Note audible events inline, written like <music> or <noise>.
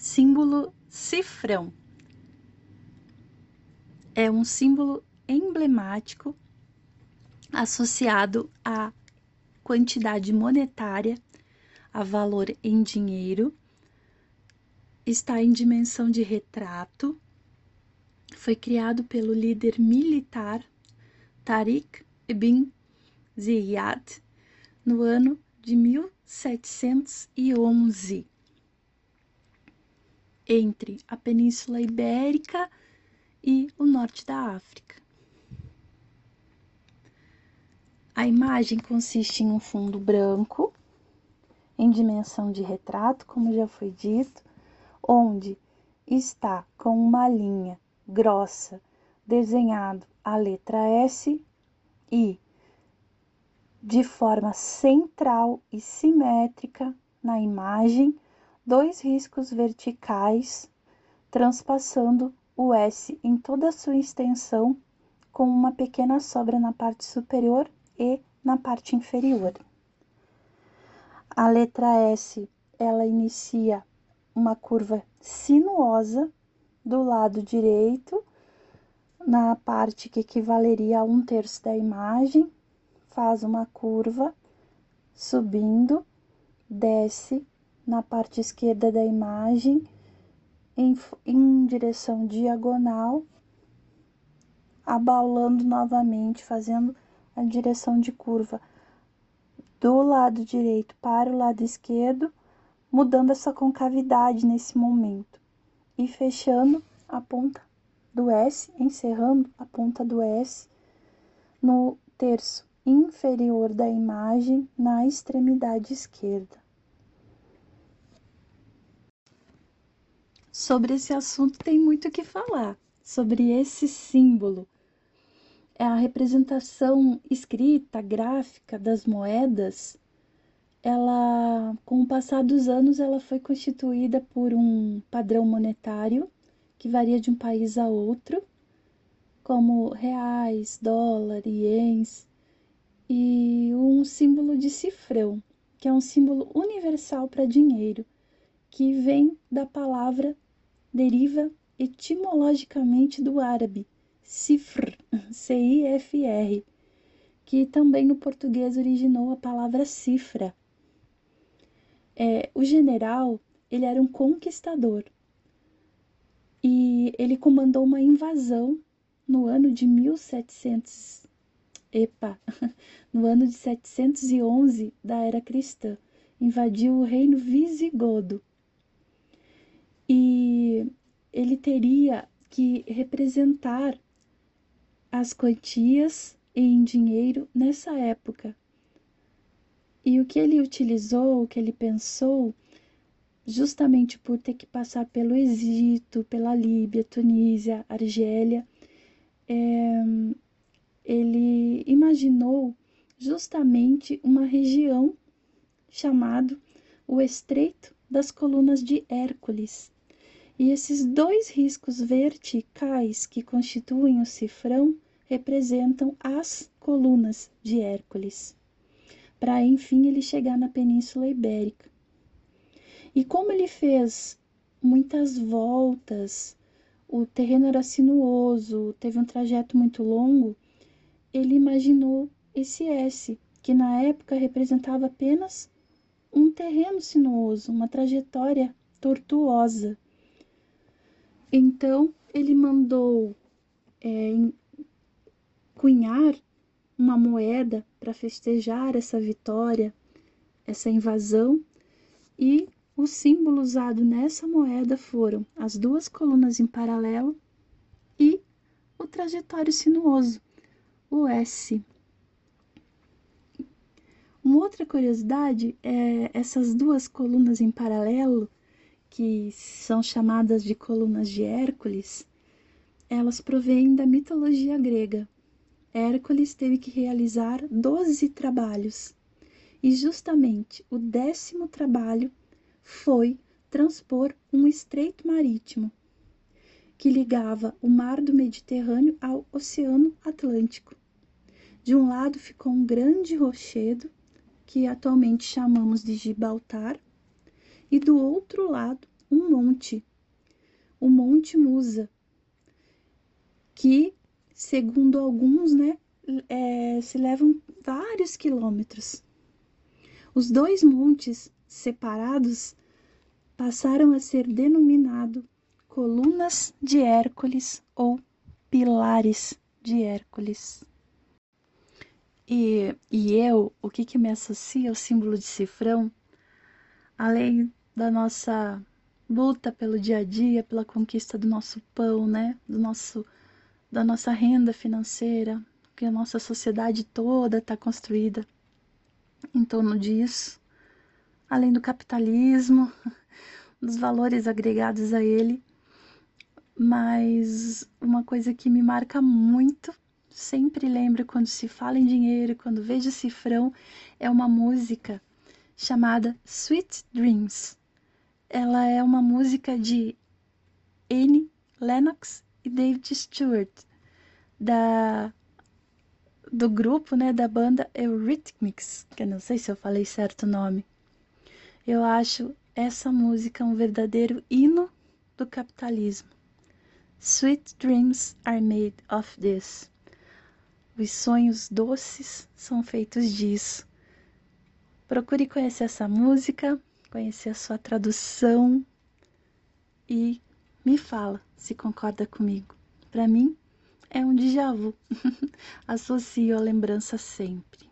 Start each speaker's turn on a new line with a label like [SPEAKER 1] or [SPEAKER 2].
[SPEAKER 1] símbolo cifrão. É um símbolo emblemático associado à quantidade monetária, a valor em dinheiro, está em dimensão de retrato, foi criado pelo líder militar Tariq ibn Ziyad no ano de 1711 entre a Península Ibérica e o norte da África. A imagem consiste em um fundo branco, em dimensão de retrato, como já foi dito, onde está com uma linha grossa desenhado a letra S e de forma central e simétrica na imagem dois riscos verticais transpassando o S em toda a sua extensão, com uma pequena sobra na parte superior e na parte inferior. A letra S, ela inicia uma curva sinuosa do lado direito, na parte que equivaleria a um terço da imagem, faz uma curva subindo, desce na parte esquerda da imagem em, em direção diagonal, abalando novamente, fazendo a direção de curva do lado direito para o lado esquerdo, mudando essa concavidade nesse momento e fechando a ponta do S, encerrando a ponta do S no terço inferior da imagem na extremidade esquerda. Sobre esse assunto tem muito o que falar, sobre esse símbolo. É a representação escrita, gráfica das moedas, ela, com o passar dos anos, ela foi constituída por um padrão monetário que varia de um país a outro, como reais, dólar, ienes, e um símbolo de cifrão, que é um símbolo universal para dinheiro, que vem da palavra deriva etimologicamente do árabe cifr, <laughs> C-I-F-R, que também no português originou a palavra cifra. É, o general, ele era um conquistador. E ele comandou uma invasão no ano de 1700, epa, <laughs> no ano de 711 da era cristã, invadiu o reino visigodo e ele teria que representar as quantias em dinheiro nessa época. E o que ele utilizou, o que ele pensou, justamente por ter que passar pelo Egito, pela Líbia, Tunísia, Argélia, é, ele imaginou justamente uma região chamado o Estreito das Colunas de Hércules, e esses dois riscos verticais que constituem o cifrão representam as colunas de Hércules, para enfim ele chegar na Península Ibérica. E como ele fez muitas voltas, o terreno era sinuoso, teve um trajeto muito longo, ele imaginou esse S, que na época representava apenas um terreno sinuoso, uma trajetória tortuosa. Então ele mandou é, cunhar uma moeda para festejar essa vitória, essa invasão, e o símbolo usado nessa moeda foram as duas colunas em paralelo e o trajetório sinuoso, o S. Uma outra curiosidade é essas duas colunas em paralelo que são chamadas de colunas de Hércules, elas provêm da mitologia grega. Hércules teve que realizar doze trabalhos, e justamente o décimo trabalho foi transpor um estreito marítimo que ligava o mar do Mediterrâneo ao Oceano Atlântico. De um lado ficou um grande rochedo, que atualmente chamamos de Gibraltar, e do outro lado um monte, o Monte Musa, que, segundo alguns, né, é, se levam vários quilômetros. Os dois montes separados passaram a ser denominados colunas de Hércules ou pilares de Hércules. E, e eu, o que, que me associa ao símbolo de cifrão, além da nossa luta pelo dia a dia, pela conquista do nosso pão, né? Do nosso, da nossa renda financeira, que a nossa sociedade toda está construída em torno disso, além do capitalismo, <laughs> dos valores agregados a ele. Mas uma coisa que me marca muito, sempre lembro quando se fala em dinheiro, quando vejo cifrão, é uma música chamada Sweet Dreams. Ela é uma música de Annie Lennox e David Stewart, da do grupo, né, da banda Eurythmics, que eu não sei se eu falei certo o nome. Eu acho essa música um verdadeiro hino do capitalismo. Sweet dreams are made of this. Os sonhos doces são feitos disso. Procure conhecer essa música, conhecer a sua tradução e me fala se concorda comigo. Para mim, é um déjà vu. <laughs> Associo a lembrança sempre.